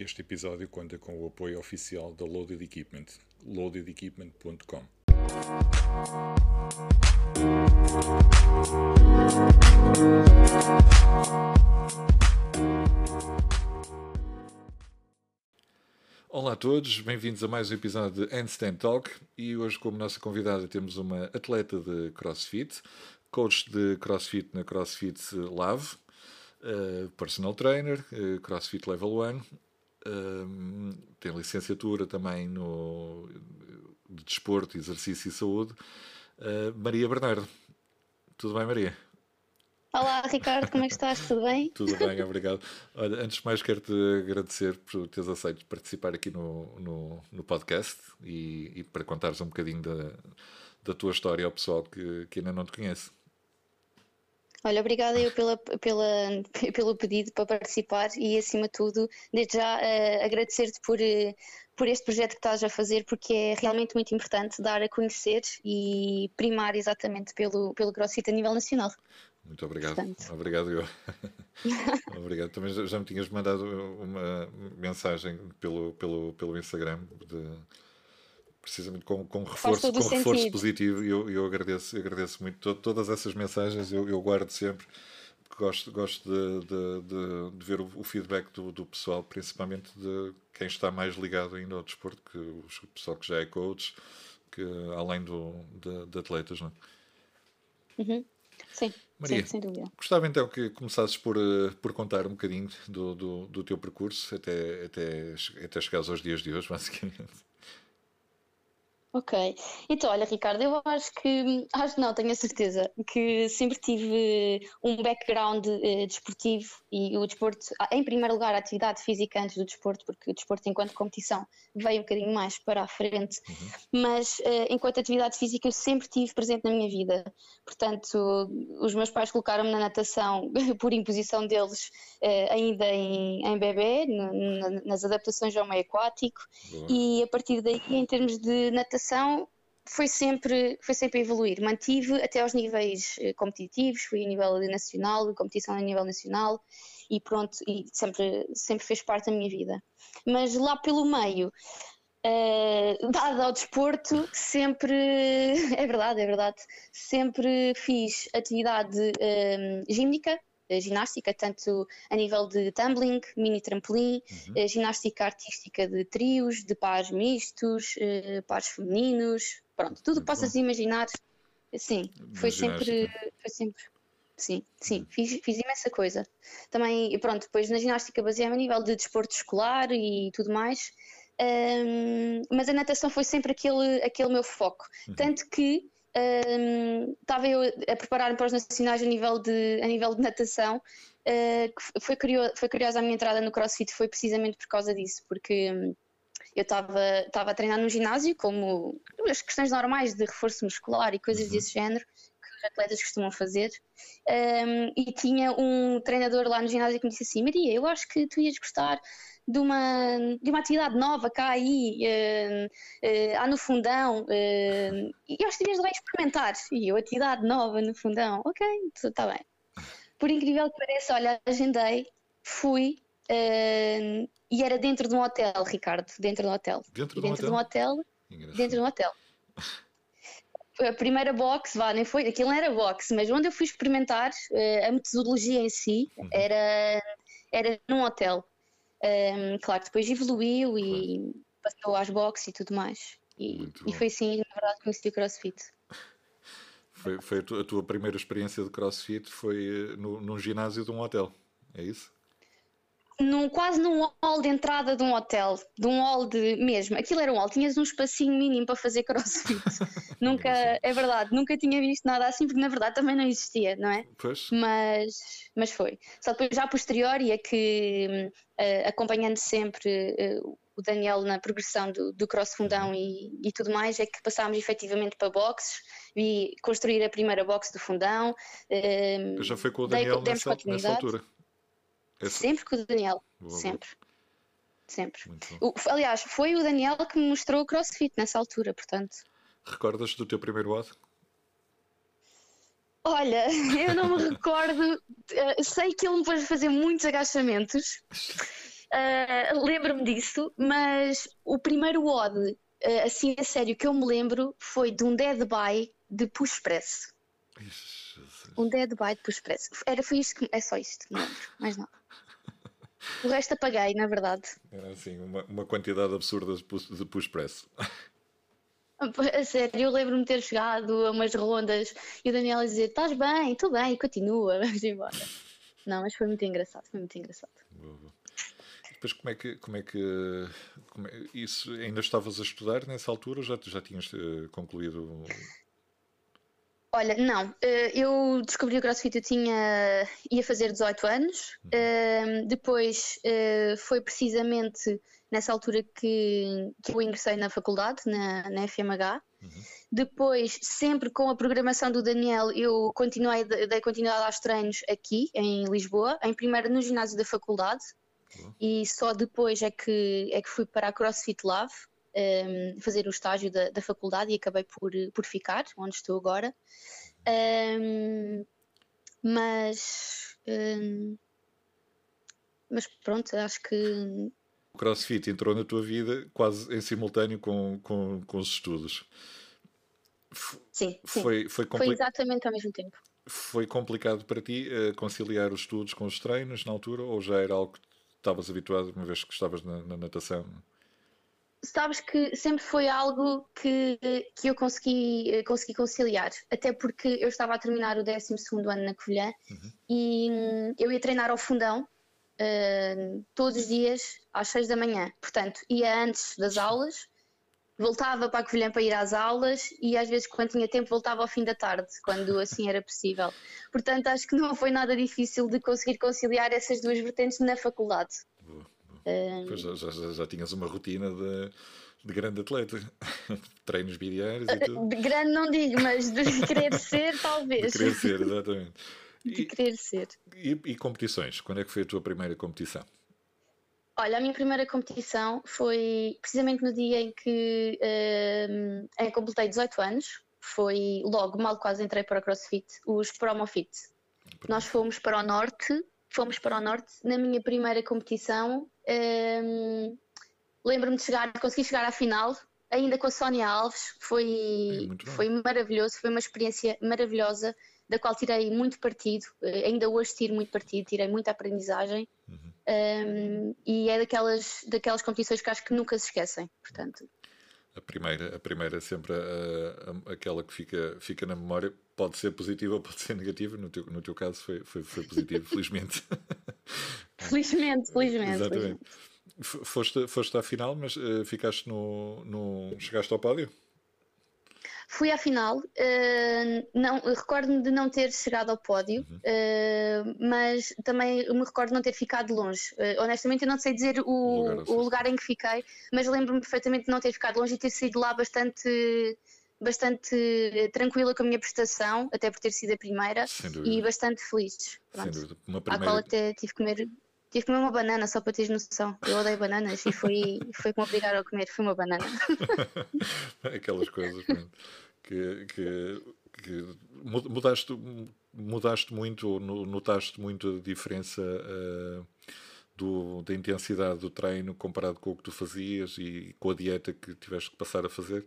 Este episódio conta com o apoio oficial da Loaded Equipment, loadedequipment.com. Olá a todos, bem-vindos a mais um episódio de Handstand Talk e hoje como nossa convidada temos uma atleta de CrossFit, coach de CrossFit na CrossFit Lave, uh, personal trainer, uh, CrossFit Level 1, uh, tem licenciatura também no de desporto, exercício e saúde. Maria Bernardo, tudo bem Maria? Olá, Ricardo, como é que estás? Tudo bem? Tudo bem, obrigado. Olha, antes de mais, quero-te agradecer por teres aceito participar aqui no, no, no podcast e, e, para contares um bocadinho da, da tua história ao pessoal que, que ainda não te conhece. Olha, obrigada eu pela, pela, pelo pedido para participar e, acima de tudo, desde já uh, agradecer-te por, uh, por este projeto que estás a fazer, porque é realmente muito importante dar a conhecer e primar exatamente pelo, pelo CrossFit a nível nacional. Muito obrigado. Portanto. Obrigado eu. obrigado. Também já, já me tinhas mandado uma mensagem pelo, pelo, pelo Instagram de, precisamente com, com reforço, com reforço positivo e eu, eu agradeço, eu agradeço muito todas essas mensagens, eu, eu guardo sempre gosto, gosto de, de, de, de ver o, o feedback do, do, pessoal, principalmente de quem está mais ligado ainda ao desporto, que o pessoal que já é coach, que além do, de, de atletas, não é? Uhum. Sim, Maria, sim, sem dúvida. Gostava então que começasses por, eh, por contar um bocadinho do, do, do teu percurso até, até, até chegares aos dias de hoje, basicamente. Ok, então olha Ricardo, eu acho que, acho não, tenho a certeza que sempre tive um background uh, desportivo e o desporto, ah, em primeiro lugar a atividade física antes do desporto, porque o desporto enquanto competição veio um bocadinho mais para a frente, uhum. mas uh, enquanto atividade física eu sempre tive presente na minha vida, portanto os meus pais colocaram-me na natação por imposição deles uh, ainda em, em bebê, nas adaptações ao meio aquático Boa. e a partir daí em termos de natação foi sempre, foi sempre evoluir. Mantive até aos níveis eh, competitivos, fui a nível nacional, competição a nível nacional e pronto, e sempre, sempre fez parte da minha vida. Mas lá pelo meio, uh, dado ao desporto, sempre, é verdade, é verdade, sempre fiz atividade uh, gímnica, ginástica, tanto a nível de tumbling, mini trampolim, uhum. ginástica artística de trios, de pares mistos, uh, pares femininos, pronto, tudo que possas imaginar. Sim, foi sempre, foi sempre. Sim, sim, fiz, fiz imensa coisa. Também, pronto, depois na ginástica baseei-me a nível de desporto escolar e tudo mais, um, mas a natação foi sempre aquele, aquele meu foco. Uhum. Tanto que estava eu a preparar-me para os nacionais a nível de, a nível de natação. Uh, foi, curioso, foi curiosa a minha entrada no CrossFit, foi precisamente por causa disso, porque um, eu estava a treinar no ginásio, como as questões normais de reforço muscular e coisas uhum. desse género que os atletas costumam fazer. Um, e tinha um treinador lá no ginásio que me disse assim: Maria, eu acho que tu ias gostar de uma, de uma atividade nova cá aí, uh, uh, há no fundão, uh, e acho que devias lá experimentar. E eu, atividade nova no fundão, ok, está bem. Por incrível que pareça, olha, agendei, fui, e era dentro de um hotel, Ricardo, dentro de um hotel. Dentro, dentro de um hotel? De um hotel dentro de um hotel. A primeira box, vá, nem foi, aquilo não era box, mas onde eu fui experimentar a metodologia em si uhum. era, era num hotel. Um, claro, depois evoluiu e passou às boxes e tudo mais. E, e foi assim, na verdade, que conheci o CrossFit. Foi, foi a, tua, a, tua, primeira experiência de CrossFit foi eh, no, num ginásio de um hotel, é isso? Num, quase num hall de entrada de um hotel, de um hall de mesmo. Aquilo era um hall, tinhas um espacinho mínimo para fazer crossfit. nunca, é verdade, nunca tinha visto nada assim, porque na verdade também não existia, não é? Pois. Mas, mas foi. Só depois, já a posteriori, é que uh, acompanhando sempre uh, o Daniel na progressão do, do cross fundão uhum. e, e, tudo mais, é que passámos efetivamente para boxes e construir a primeira box do fundão. Uh, já foi com o Daniel nessa, nessa altura. Esse... Sempre com o Daniel. Boa, sempre. Sempre. O, aliás, foi o Daniel que me mostrou o crossfit nessa altura, portanto. Recordas do teu primeiro WOD? Olha, eu não me recordo. Uh, sei que ele me pôs a fazer muitos agachamentos Uh, Lembro-me disso, mas o primeiro odd, uh, assim a sério, que eu me lembro foi de um Dead by de Push Press. Um Dead de Push Press. Era, foi isto que, é só isto, não lembro, mais nada. O resto apaguei, na verdade. Era assim, uma, uma quantidade absurda de de push press. A sério, eu lembro-me de ter chegado a umas rondas e o Daniel a dizer: Estás bem, estou bem, continua, vamos embora. Não, mas foi muito engraçado, foi muito engraçado. Depois, como é que, como é que como é, isso ainda estavas a estudar nessa altura ou já, já tinhas uh, concluído? Olha, não, eh, eu descobri o CrossFit, eu tinha, ia fazer 18 anos, uhum. depois uh, foi precisamente nessa altura que, que eu ingressei na faculdade, na, na FMH. Uhum. Depois, sempre com a programação do Daniel, eu continuei, dei continuidade aos treinos aqui em Lisboa, em primeiro no ginásio da faculdade, uhum. e só depois é que, é que fui para a CrossFit Love. Um, ehm, fazer o estágio da, da, faculdade e acabei por, por ficar onde estou agora. Um, ehm, mas, um, ehm, mas pronto, acho que o CrossFit entrou na tua vida quase em simultâneo com, com, com os estudos. Sim, foi, foi, foi exatamente ao mesmo tempo. Foi complicado para ti uh, conciliar os estudos com os treinos na altura ou já era algo que estavas habituado uma vez que estavas na, na natação? Sabes que sempre foi algo que, que eu consegui, eh, consegui conciliar, até porque eu estava a terminar o 12 ano na Covilhã uhum. e hum, eu ia treinar ao fundão uh, todos os dias às 6 da manhã. Portanto, ia antes das aulas, voltava para a Covilhã para ir às aulas e às vezes, quando tinha tempo, voltava ao fim da tarde, quando assim era possível. Portanto, acho que não foi nada difícil de conseguir conciliar essas duas vertentes na faculdade. Uh, já, já, já, tinhas uma rotina de de grande atleta. Treinos biliares e tudo. De grande não digo, mas de querer ser, talvez. De querer ser, exatamente de querer ser. E, e, competições? Quando é que foi a tua primeira competição? Olha, a minha primeira competição foi precisamente no dia em que, em que completei 18 anos. Foi logo, mal quase entrei para o CrossFit, os Promofit. Nós fomos para o Norte, fomos para o Norte. Na minha primeira competição, um, lembro-me de chegar, consegui chegar à final, ainda com a Sónia Alves. Foi, é foi maravilhoso, foi uma experiência maravilhosa da qual tirei muito partido, eh, ainda hoje tiro muito partido, tirei muita aprendizagem uhum. um, e é daquelas, daquelas competições que acho que nunca se esquecem, portanto. A primeira, a primeira é sempre a, a, aquela que fica, fica na memória, pode ser positiva ou pode ser negativa, no teu, no teu caso foi, foi, foi positivo, felizmente. felizmente, felizmente. Exatamente. Felizmente. Foste, foste à final, mas uh, ficaste no, no. chegaste ao pódio? Fui à final, uh, não, recordo-me de não ter chegado ao pódio, uhum. uh, mas também me recordo de não ter ficado longe. Uh, honestamente, eu não sei dizer o, lugar, o lugar em que fiquei, mas lembro-me perfeitamente de não ter ficado longe e ter sido lá bastante bastante tranquila com a minha prestação, até por ter sido a primeira, e bastante feliz. Pronto. Sem dúvida. Uma primeira... À qual até tive que comer Tive que comer uma banana só para teres noção. Eu odeio bananas e foi, foi como obrigar a comer, foi uma banana. Aquelas coisas que, que, que, mudaste, mudaste muito, notaste muito a diferença uh, do, da intensidade do treino comparado com o que tu fazias e com a dieta que tiveste que passar a fazer?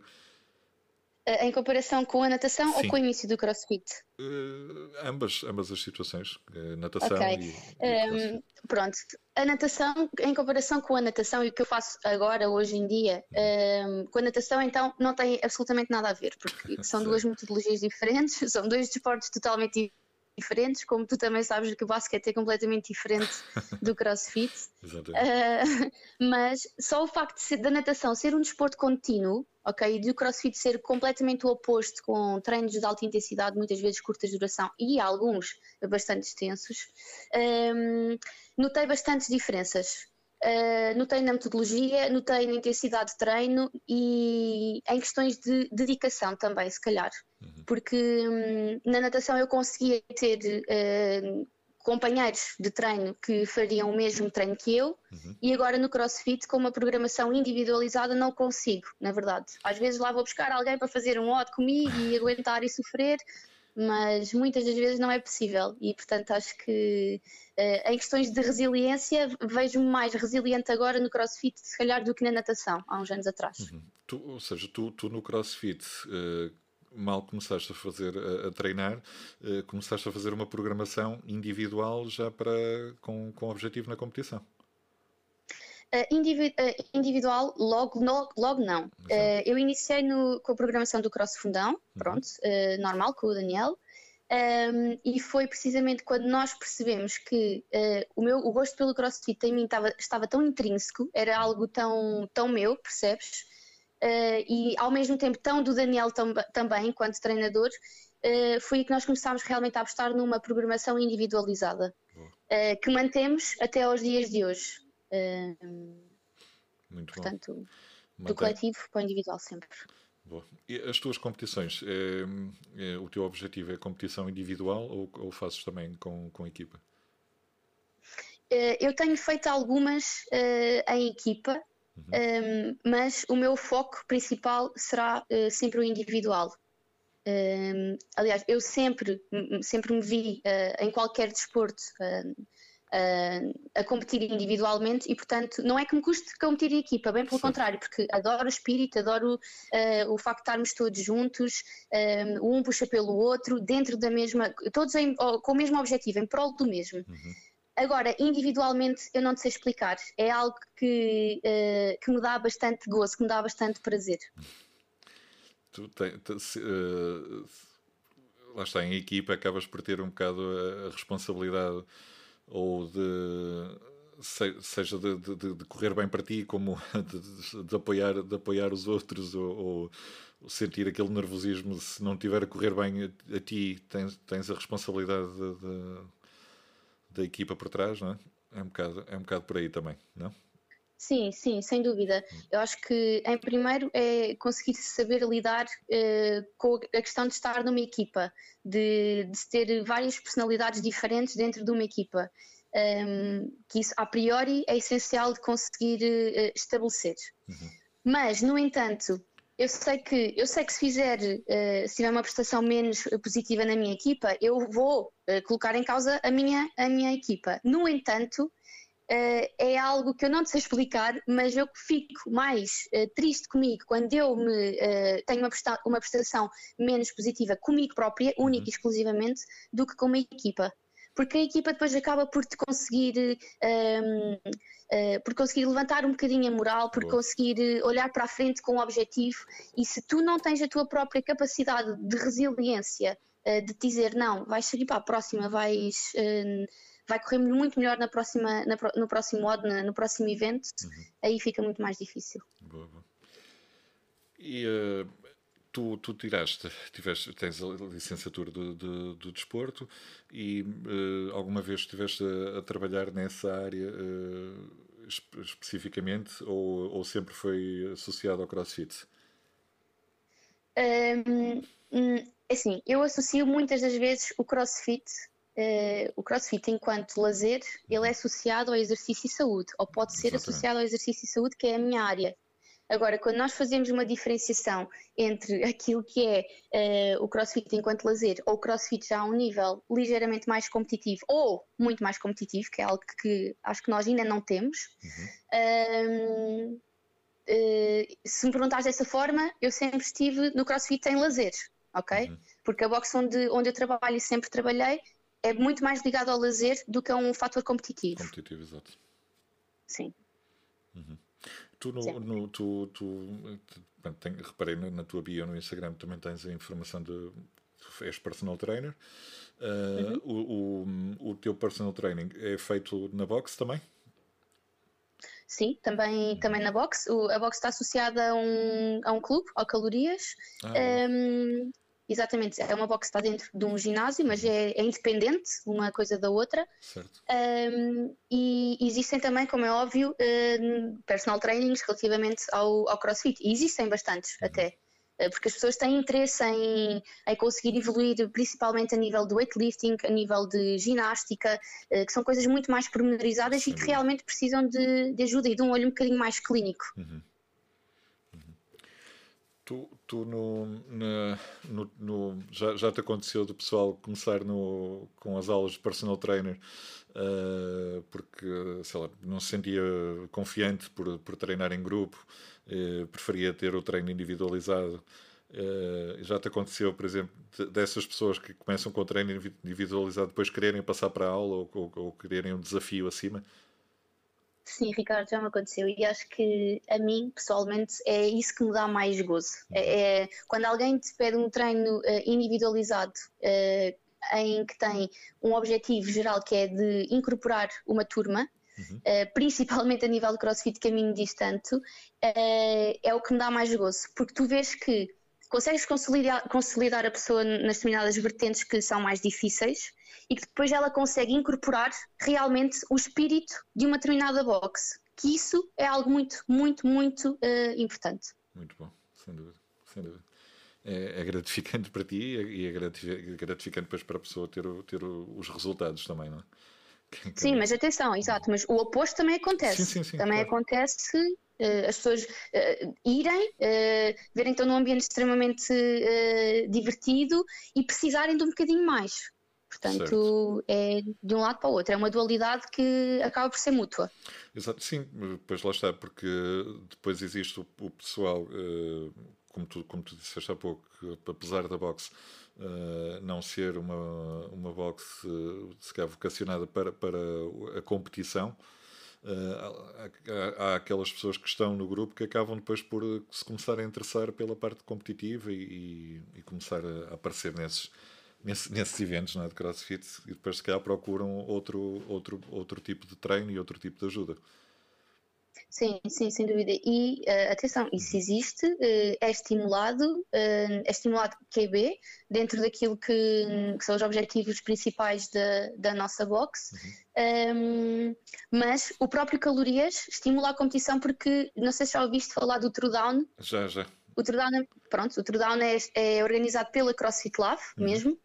Em comparação com a natação Sim. ou com o início do CrossFit? Uh, ambas, ambas as situações, uh, natação okay. e, e um, Pronto, a natação, em comparação com a natação e o que eu faço agora, hoje em dia, um, com a natação então não tem absolutamente nada a ver, porque são duas metodologias diferentes, são dois desportos totalmente diferentes, como tu também sabes que o basquete é completamente diferente do crossfit. uh, mas só o facto de ser, da natação ser um desporto contínuo, ok, e do crossfit ser completamente o oposto, com treinos de alta intensidade, muitas vezes curtas duração e alguns bastante extensos, um, notei bastantes diferenças. Uh, notei na metodologia, notei na intensidade de treino e em questões de dedicação também, se calhar. Uhum. Porque hum, na natação eu conseguia ter uh, companheiros de treino que fariam o mesmo treino que eu uhum. e agora no CrossFit com uma programação individualizada não consigo, na verdade. Às vezes lá vou buscar alguém para fazer um odd comigo e aguentar e sofrer, mas muitas das vezes não é possível e, portanto, acho que uh, em questões de resiliência vejo-me mais resiliente agora no crossfit, se calhar, do que na natação, há uns anos atrás. Uhum. Tu, ou seja, tu, tu no crossfit. Uh, mal começaste a fazer a, a treinar, uh, começaste a fazer uma programação individual já para com, com objetivo na competição. Uh, individual, logo, logo, logo não. Uh, eu iniciei no, com a programação do Cross Fundão, uhum. pronto, uh, normal, com o Daniel, um, ehm, e foi precisamente quando nós percebemos que o, meu, o gosto pelo CrossFit em mim estava, estava tão intrínseco, era algo tão, tão meu, percebes? E ao mesmo tempo tão do Daniel tam, também, enquanto treinador, foi aí que nós começámos realmente a apostar numa programação individualizada, que mantemos até aos dias de hoje. Muito portanto, bom. do coletivo para o individual sempre. Boa. E as tuas competições, é, é, o teu objetivo é competição individual ou, ou fazes também com, com equipa? Eu tenho feito algumas uh, em equipa, uhum. um, mas o meu foco principal será uh, sempre o individual. Um, aliás, eu sempre, sempre me vi em qualquer desporto a competir individualmente e, portanto, não é que me custe competir em equipa, bem pelo Sim. contrário, porque adoro o espírito, adoro uh, o facto de estarmos todos juntos, um, um puxa pelo outro, dentro da mesma, todos em, com o mesmo objetivo, em prol do mesmo. Uhum. Agora, individualmente, eu não te sei explicar. É algo que, uh, que me dá bastante gozo, que me dá bastante prazer. Tu uh, lá está, em equipa acabas por ter um bocado a responsabilidade ou de seja de, de, de, correr bem para ti, como de, de, apoiar, de apoiar os outros, ou, ou, sentir aquele nervosismo se não estiver a correr bem a, a ti, tens, tens a responsabilidade da equipa por trás, não é? É um, bocado, é um bocado por aí também, não? Sim, sim, sem dúvida. Eu acho que, em primeiro, é conseguir saber lidar uh, com a questão de estar numa equipa, de, de ter várias personalidades diferentes dentro de uma equipa. Um, ehm, que isso, a priori, é essencial de conseguir uh, estabelecer. Uhum. Mas, no entanto, eu sei que, eu sei que se fizer, uh, se tiver uma prestação menos positiva na minha equipa, eu vou colocar em causa a minha, a minha equipa. No entanto, Uh, é algo que eu não sei explicar, mas eu fico mais uh, triste comigo quando eu me, uh, tenho uma, presta uma prestação menos positiva comigo própria, única e uhum. exclusivamente, do que com uma equipa. Porque a equipa depois acaba por te conseguir, um, ehm, por conseguir levantar um bocadinho a moral, por Boa. conseguir olhar para a frente com um objetivo. E se tu não tens a tua própria capacidade de resiliência, de dizer não, vais seguir para a próxima, vais vai correr muito melhor na próxima, na, no próximo modo, no próximo evento, uhum. aí fica muito mais difícil. Boa, boa. E uh, tu, tu tiraste, tiveste, tens a licenciatura do, do, do desporto e uh, alguma vez estiveste a, a, trabalhar nessa área uh, especificamente ou, ou sempre foi associado ao CrossFit? Um, assim, eu associo muitas das vezes o CrossFit Uh, o crossfit, enquanto lazer, ele é associado ao exercício e saúde, ou pode ser Exatamente. associado ao exercício e saúde, que é a minha área. Agora, quando nós fazemos uma diferenciação entre aquilo que é uh, o crossfit enquanto lazer ou o crossfit já a um nível ligeiramente mais competitivo ou muito mais competitivo, que é algo que acho que nós ainda não temos, uhum. uh, se me perguntares dessa forma, eu sempre estive no crossfit em lazer, ok? Uhum. Porque a box onde, onde eu trabalho e sempre trabalhei é muito mais ligado ao lazer do que a um fator competitivo. Competitivo, exato. Sim. Uhum. Tu, no, no, tu, tu bem, tem, reparei na tua bio no Instagram também tens a informação de és personal trainer. Uh, uhum. o, o, o teu personal training é feito na box também? Sim, também, uhum. também na box. O, a box está associada a um, a um clube, ao Calorias. Ah, um, Exatamente, é uma box que está dentro de um ginásio, mas é, é independente uma coisa da outra. Certo. Um, e existem também, como é óbvio, um, personal trainings relativamente ao, ao crossfit. E existem bastantes uhum. até, eh, porque as pessoas têm interesse em, em conseguir evoluir, principalmente a nível de weightlifting, a nível de ginástica, eh, que são coisas muito mais pormenorizadas Sim, e que realmente precisam de, de, ajuda e de um olho um bocadinho mais clínico. Uhum. Tu, tu no, na, no, no, já, já te aconteceu do pessoal começar no, com as aulas de personal trainer uh, porque, sei lá, não se sentia confiante por, por treinar em grupo, uh, preferia ter o treino individualizado. Uh, já te aconteceu, por exemplo, dessas pessoas que começam com o treino individualizado depois quererem passar para a aula ou, ou, ou quererem um desafio acima? Sim, Ricardo, já me aconteceu e acho que a mim, pessoalmente, é isso que me dá mais gozo. É, é quando alguém te pede um treino uh, individualizado uh, em que tem um objetivo geral que é de incorporar uma turma, uhum. uh, principalmente a nível de crossfit caminho distante, é o que me dá mais gozo, porque tu vês que consegues consolidar, consolidar a pessoa nas determinadas vertentes que são mais difíceis e que depois ela consegue incorporar realmente o espírito de uma determinada box. Que isso é algo muito, muito, muito uh, importante. Muito bom, sem dúvida, sem dúvida. É, é gratificante para ti e é gratificante depois para a pessoa ter, ter os resultados também, não é? Sim, mas atenção, exato, mas o oposto também acontece. Sim, sim, sim, também claro. acontece as pessoas uh, irem, uh, verem então num ambiente extremamente divertido e precisarem de um bocadinho mais. Portanto, certo. é de um lado para o outro, é uma dualidade que acaba por ser mútua. Exato, sim, pois lá está, porque depois existe o, o pessoal, como, tu, como tu disseste há pouco, que, apesar da boxe não ser uma, uma boxe uh, sequer vocacionada para, para a competição, Uh, há, há, aquelas pessoas que estão no grupo que acabam depois por se começar a interessar pela parte competitiva e, e, começar a, aparecer nesses, nesse, nesses eventos é, de crossfit e depois se calhar procuram outro, outro, outro tipo de treino e outro tipo de ajuda. Sim, sim, sem dúvida. E uh, atenção, isso existe, uh, é estimulado, uh, é estimulado QB dentro daquilo que, que, são os objetivos principais da, da nossa box. Uhum. Um, ehm, mas o próprio Calorias estimula a competição porque não sei se já ouviste falar do Throwdown. Já, já. O Throwdown, pronto, o Throwdown é, é organizado pela CrossFit Lab uhum. mesmo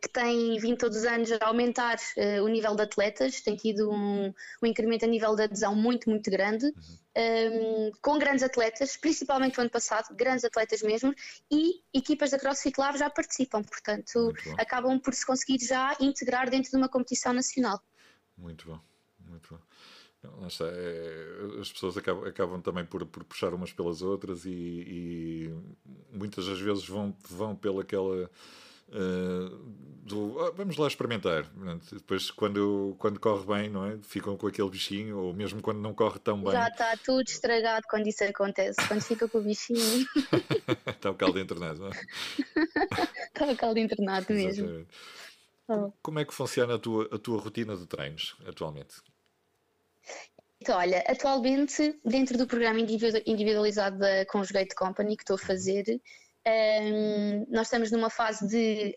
que tem vindo todos os anos a aumentar uh, o nível de atletas, tem tido um, um, incremento a nível de adesão muito, muito grande, uhum. um, ehm, com grandes atletas, principalmente o ano passado, grandes atletas mesmo, e equipas da CrossFit Lab já participam, portanto, acabam por se conseguir já integrar dentro de uma competição nacional. Muito bom, muito bom. Está, é, as pessoas acabam, acabam também por, por, puxar umas pelas outras e, e, muitas das vezes vão, vão pelaquela Uh, do, ah, vamos lá experimentar. Depois, quando, quando corre bem, não é? ficam com aquele bichinho, ou mesmo quando não corre tão bem. Já está tudo estragado quando isso acontece. Quando fica com o bichinho, está o caldo internado, não é? está o caldo internado mesmo. Oh. Como é que funciona a tua, a tua rotina de treinos atualmente? Então, olha, atualmente, dentro do programa individualizado da Conjugate Company que estou a fazer, um, nós estamos numa fase de,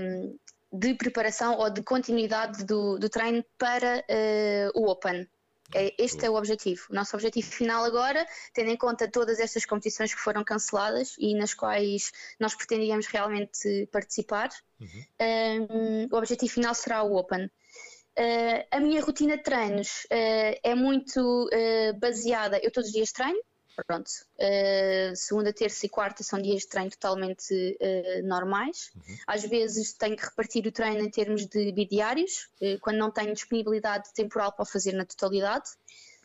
um, de preparação ou de continuidade do, do treino para uh, o Open. É, este é o objetivo. O nosso objetivo final agora, tendo em conta todas estas competições que foram canceladas e nas quais nós pretendíamos realmente participar, uhum. um, o objetivo final será o Open. Uh, a minha rotina de treinos uh, é muito uh, baseada. Eu todos os dias treino, Pronto. Uh, segunda, terça e quarta são dias de treino totalmente uh, normais. Uhum. Às vezes tenho que repartir o treino em termos de bidiários, uh, quando não tenho disponibilidade temporal para fazer na totalidade.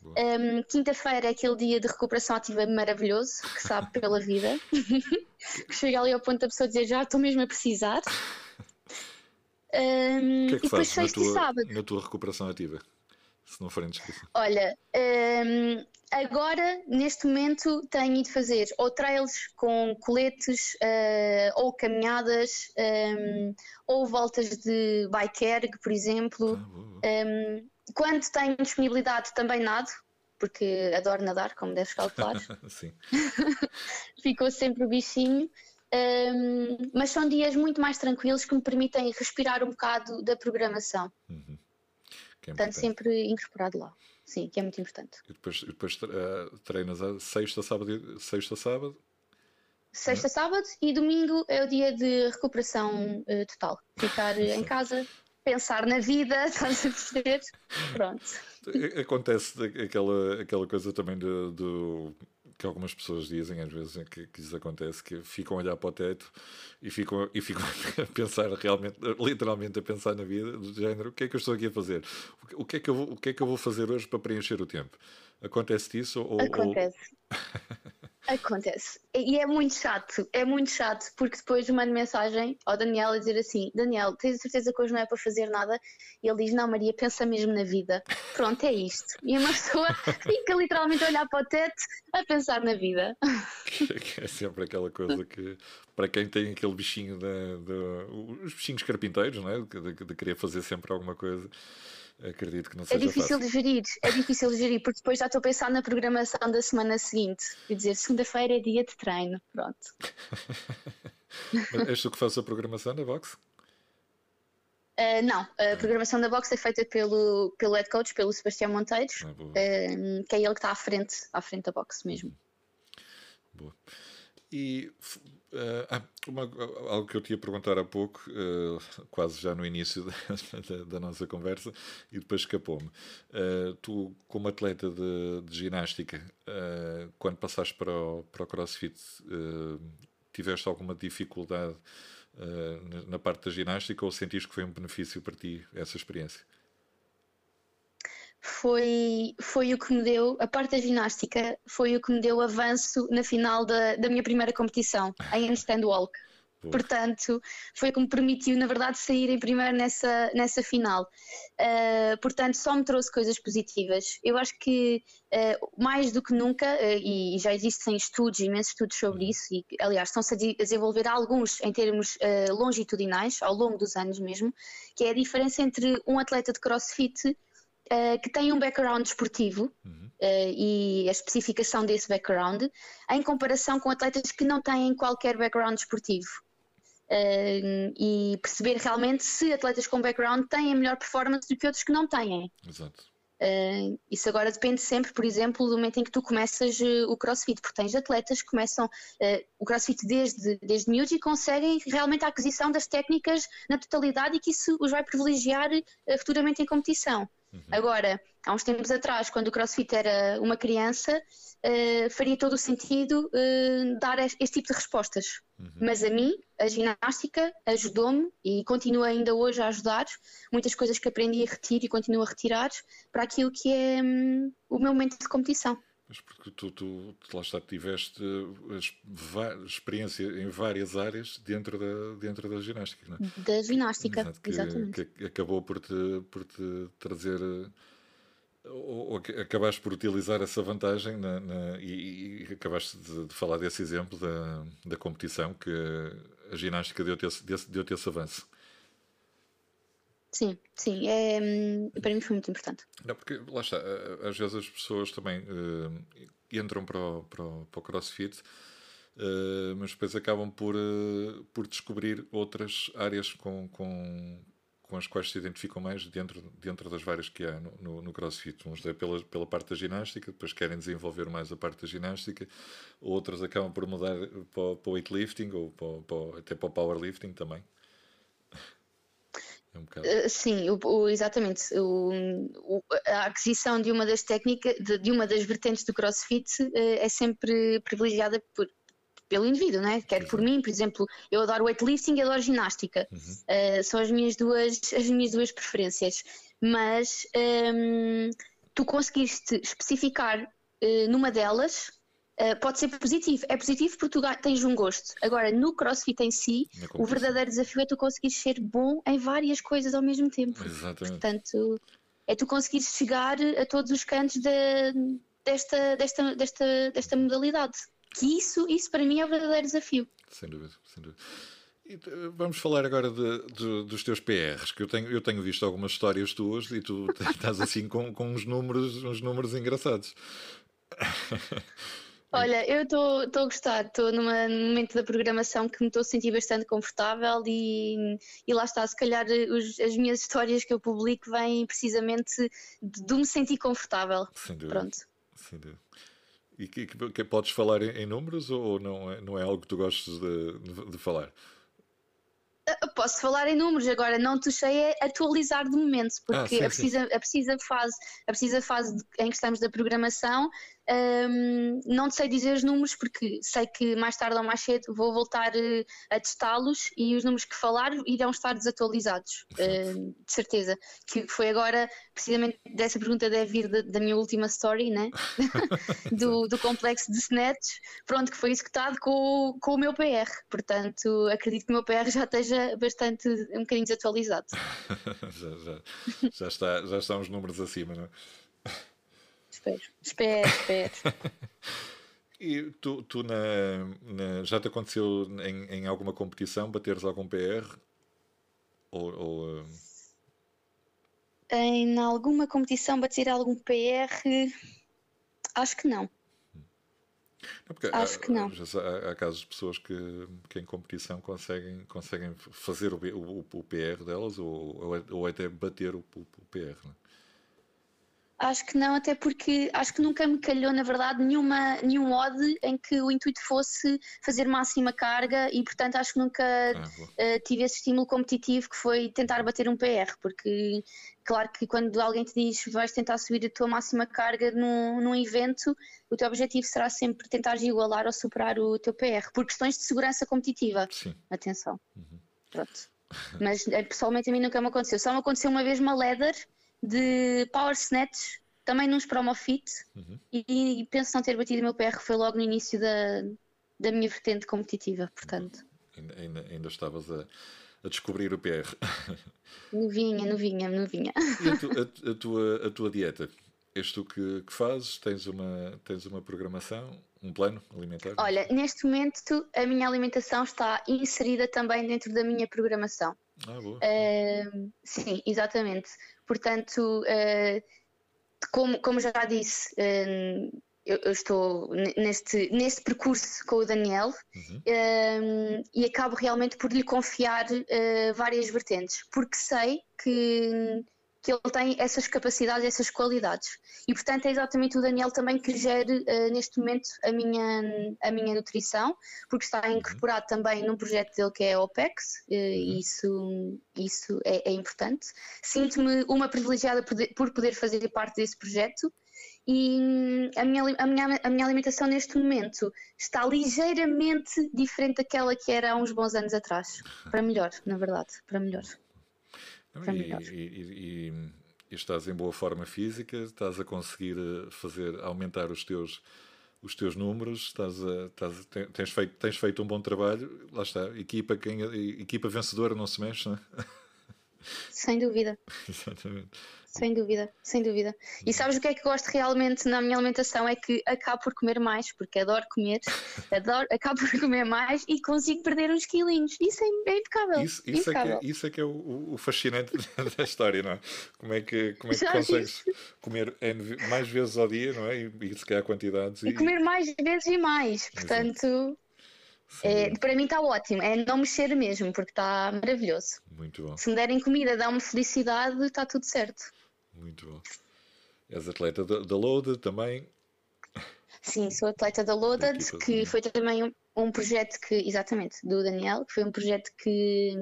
Um, ehm, Quinta-feira é aquele dia de recuperação ativa maravilhoso, que sabe pela vida. que chega ali ao ponto da pessoa dizer já estou mesmo a precisar. Um, ehm, que é que e depois sexta tua, e sábado. Na tua recuperação ativa? Se não for indiscrição. Olha, um, Agora, neste momento, tenho ido fazer ou trails com coletes, uh, ou caminhadas, um, ou voltas de bike erg, por exemplo. Um, ah, ehm, quando tenho disponibilidade, também nado, porque adoro nadar, como deves calcular. Sim. Ficou sempre o bichinho. Um, mas são dias muito mais tranquilos que me permitem respirar um bocado da programação. Uhum. É Portanto, sempre incorporado lá. Sim, que é muito importante. E depois, depois uh, treinas a sexta, sábado, sexta, sábado? Sexta, sábado e domingo é o dia de recuperação uh, total. Ficar em casa, pensar na vida, estás a perceber? Pronto. Acontece aquela, aquela coisa também do, que algumas pessoas dizem, às vezes, é que, que isso acontece, que ficam a olhar para o teto e ficam, e ficam a pensar realmente, literalmente a pensar na vida, do género, o que é que eu estou aqui a fazer? O que é que eu vou, o que é que eu vou fazer hoje para preencher o tempo? Acontece isso? Ou, Acontece. Ou... Acontece. E é muito chato, é muito chato, porque depois mando mensagem ao Daniel a dizer assim: Daniel, tens a certeza que hoje não é para fazer nada? E ele diz: Não, Maria, pensa mesmo na vida. Pronto, é isto. E uma pessoa fica literalmente a olhar para o teto a pensar na vida. É sempre aquela coisa que, para quem tem aquele bichinho, de, de os bichinhos carpinteiros, não é? de, de, de querer fazer sempre alguma coisa acredito que não é seja É difícil fácil. de gerir, é difícil de gerir, porque depois já estou a pensar na programação da semana seguinte e dizer segunda-feira é dia de treino, pronto. Mas és tu que fazes a programação da box? Uh, não, a programação da box é feita pelo, pelo head coach, pelo Sebastião Monteiros, ah, uh, que é ele que está à frente, à frente da box mesmo. Boa. E uh, uma, algo que eu te ia perguntar há pouco, uh, quase já no início da, da, da nossa conversa, e depois escapou-me. Uh, tu, como atleta de, de ginástica, quando passaste para o, para o CrossFit, tiveste alguma dificuldade na parte da ginástica ou sentiste que foi um benefício para ti essa experiência? Foi, foi o que me deu, a parte da ginástica, foi o que me deu avanço na final da, da minha primeira competição, em handstand walk. Portanto, foi o que me permitiu, na verdade, sair em primeiro nessa, nessa final. Uh, portanto, só me trouxe coisas positivas. Eu acho que, uh, mais do que nunca, uh, e já existem estudos, imensos estudos sobre isso, e aliás, estão-se a, a desenvolver alguns em termos longitudinais, ao longo dos anos mesmo, que é a diferença entre um atleta de crossfit uh, que têm um background esportivo uhum. uh, e a especificação desse background, em comparação com atletas que não têm qualquer background esportivo. Uh, e perceber realmente se atletas com background têm a melhor performance do que outros que não têm. Exato. Uh, isso agora depende sempre, por exemplo, do momento em que tu começas uh, o crossfit, porque tens atletas que começam uh, o crossfit desde, desde miúdos e conseguem realmente a aquisição das técnicas na totalidade e que isso os vai privilegiar futuramente em competição. Uhum. Agora, há uns tempos atrás, quando o CrossFit era uma criança, uh, faria todo o sentido uh, dar este tipo de respostas. Uhum. Mas a mim, a ginástica ajudou-me e continua ainda hoje a ajudar. Muitas coisas que aprendi a retirar e continuo a retirar para aquilo que é um, o meu momento de competição. Mas porque tu, tu, tu lá está, tiveste experiência em várias áreas dentro da, dentro da ginástica, não é? Da ginástica, Exato, que, exatamente. Que acabou por te, por te trazer, ou, ou acabaste por utilizar essa vantagem na, na, e, e, acabaste de, de, falar desse exemplo da, da competição, que a ginástica deu-te esse, deu esse avanço. Sim, sim, é, hum, para mim foi muito importante. Não, porque lá está, às vezes as pessoas também uh, entram para o, para o, para o crossfit, uh, mas depois acabam por, uh, por descobrir outras áreas com, com, com as quais se identificam mais dentro, dentro das várias que há no, no, no crossfit. Uns é pela, pela parte da ginástica, depois querem desenvolver mais a parte da ginástica, outros acabam por mudar para, para o weightlifting ou para, para, até para o powerlifting também. É um uh, sim, o, o, exatamente. O, a aquisição de uma das técnicas, de, de uma das vertentes do CrossFit uh, é sempre privilegiada por, pelo indivíduo, né? Quer por mim, por exemplo, eu adoro weightlifting e adoro ginástica. Uhum. Uh, são as minhas duas, as minhas duas preferências. Mas um, tu conseguiste especificar numa delas Uh, pode ser positivo. É positivo porque tu tens um gosto. Agora, no crossfit em si, o verdadeiro desafio é tu conseguires ser bom em várias coisas ao mesmo tempo. Exatamente. Portanto, é tu conseguires chegar a todos os cantos de, desta, desta, desta, desta modalidade. Que isso, isso para mim é o verdadeiro desafio. Sem dúvida, sem dúvida. Vamos falar agora de, de, dos teus PRs, que eu tenho, eu tenho visto algumas histórias tuas e tu estás assim com, com uns números, uns números engraçados. Olha, eu estou a gostar, estou num momento da programação que me estou a sentir bastante confortável e, e lá está, se calhar os, as minhas histórias que eu publico vêm precisamente de, de me sentir confortável. Sem dúvida. Pronto. Sem dúvida. E que, que, que, podes falar em, em, números ou não é, não é algo que tu gostes de, de, falar? Ah, posso falar em números, agora não sei é atualizar de momento, porque ah, sim, a, precisa, sim. a precisa fase, a precisa fase em que estamos da programação Um, não sei dizer os números porque sei que mais tarde ou mais cedo vou voltar uh, a testá-los e os números que falar irão estar desatualizados, de certeza. Que foi agora, precisamente dessa pergunta deve vir da, da minha última story, né? do, do complexo de Snatch, pronto, que foi executado com, com o meu PR. Portanto, acredito que o meu PR já esteja bastante, um bocadinho desatualizado. já, já, já, está, já estão os números acima, não é? Espero, espero, espero. e tu, tu na, na, já te aconteceu em, em alguma competição bateres algum PR? Ou, ou uh... Em alguma competição bater algum PR? Acho que não. não Acho há, que não. Há, há, casos de pessoas que, que em competição conseguem, conseguem fazer o, o, o PR delas ou, ou, até bater o, o PR. Não? Acho que não, até porque acho que nunca me calhou, na verdade, nenhuma, nenhum odd em que o intuito fosse fazer máxima carga e, portanto, acho que nunca ah, uh, tive esse estímulo competitivo que foi tentar bater um PR, porque, claro que quando alguém te diz vais tentar subir a tua máxima carga num, num evento, o teu objetivo será sempre tentar igualar ou superar o teu PR, por questões de segurança competitiva. Sim. Atenção. Uhum. Pronto. Mas eh, pessoalmente a mim nunca me aconteceu. Só me aconteceu uma vez uma leather de Power Snatch, também nos Promofit, uhum. e, e, penso não ter batido o meu PR, foi logo no início da, da minha vertente competitiva, portanto. Ainda, ainda, ainda estavas a, a, descobrir o PR. Novinha, novinha, novinha. E a, tu, a, a, tua, a tua dieta? És tu que, que fazes? Tens uma, tens uma programação, um plano alimentar? Olha, neste momento a minha alimentação está inserida também dentro da minha programação. Ah, boa. Uh, sim, exatamente. Portanto, uh, como, como já disse, uh, eu, eu, estou neste, neste percurso com o Daniel uhum. e acabo realmente por lhe confiar várias vertentes, porque sei que que ele tem essas capacidades, essas qualidades. E, portanto, é exatamente o Daniel também que gere uh, neste momento a minha, a minha nutrição, porque está uhum. incorporado também num projeto dele que é a OPEX, uh, e isso, isso é, é importante. Sinto-me uma privilegiada por, poder fazer parte desse projeto. E hum, a minha, a, minha, a minha alimentação neste momento está ligeiramente diferente daquela que era há uns bons anos atrás. Para melhor, na verdade, para melhor. E, e, e, e, estás em boa forma física, estás a conseguir eh, fazer aumentar os teus os teus números, estás a, estás, tens, feito, tens feito um bom trabalho, lá está, equipa, quem, equipa vencedora não se mexe, não é? Sem dúvida. Exatamente. Sem dúvida, sem dúvida. E sabes o que é que gosto realmente na minha alimentação? É que acabo por comer mais, porque adoro comer, adoro, acabo por comer mais e consigo perder uns quilinhos. Isso é, é impecável. Isso, isso, impecável. É, que é, isso é que é o, o fascinante da história, não é? Como é que, como é que consegues comer mais vezes ao dia, não é? E, e se calhar quantidades. E, e comer mais vezes e mais. Portanto. É, para mim está ótimo, é não mexer mesmo, porque está maravilhoso. Muito bom. Se me derem comida, dá-me felicidade, está tudo certo. Muito bom. És atleta da Loaded também? Sim, sou atleta da Loaded, que foi também um, um, projeto que, exatamente, do Daniel, que foi um projeto que,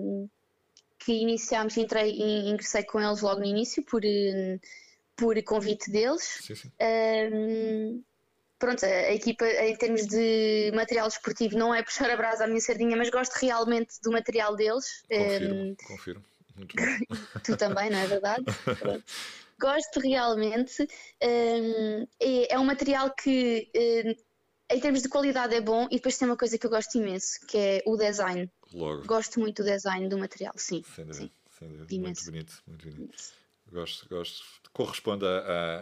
que iniciámos, entrei e ingressei com eles logo no início por, por convite deles. Sim, sim. Um, pronto, a equipa em termos de material desportivo não é puxar a brasa à minha sardinha, mas gosto realmente do material deles. Confirmo, um, confirmo. Muito bom. tu também, não é verdade? gosto realmente. Um, é, é, um material que, um, em termos de qualidade, é bom e depois tem uma coisa que eu gosto imenso, que é o design. Logo. Gosto muito do design do material, sim. Sem dúvida, sim. Sem dúvida. Muito bonito, muito bonito. Gosto, gosto. Corresponde à,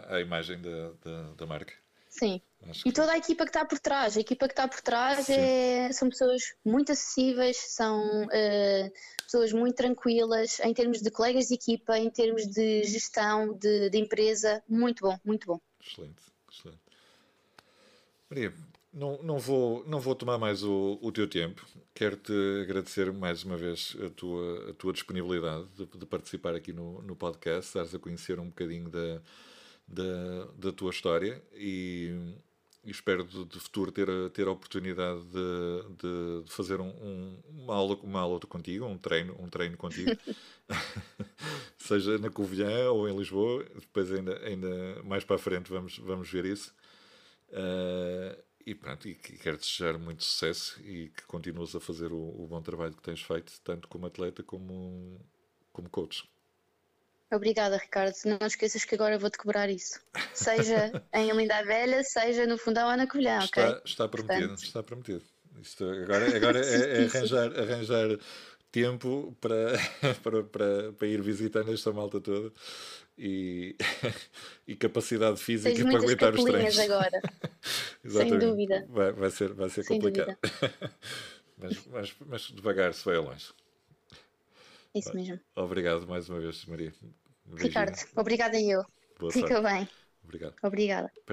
à, à imagem da, da, da marca. Sim. E toda a equipa que está por trás, a equipa que está por trás é, são pessoas muito acessíveis, são uh, pessoas muito tranquilas em termos de colegas de equipa, em termos de gestão de, de empresa, muito bom, muito bom. Excelente, excelente. Maria, não, não, vou, não vou tomar mais o, o teu tempo. Quero-te agradecer mais uma vez a tua, a tua disponibilidade de, de participar aqui no, no podcast, dares a conhecer um bocadinho da da, da tua história e, e espero de, de, futuro ter a, ter a oportunidade de, de, fazer um, um, uma, aula, uma aula contigo, um treino, um treino contigo, seja na Covilhã ou em Lisboa, depois ainda, ainda mais para a frente vamos, vamos ver isso. Uh, e pronto, e quero desejar muito sucesso e que continues a fazer o, o, bom trabalho que tens feito, tanto como atleta como, como coach. Obrigada, Ricardo. Não esqueças que agora vou-te cobrar isso. Seja em Olinda Velha, seja no Fundão ou na Covilhã, está, ok? Está prometido, Portanto... está prometido. Isto agora agora é, é arranjar, arranjar tempo para, para, para, para ir visitando esta malta toda e, e capacidade física Tens para aguentar os treinos. agora. Sem dúvida. Vai, vai ser, vai ser complicado. mas, mas, mas devagar se vai a longe. Isso mesmo. Obrigado mais uma vez, Maria. Ricardo, obrigada eu. Boa Fica sorte. bem. Obrigado. Obrigada.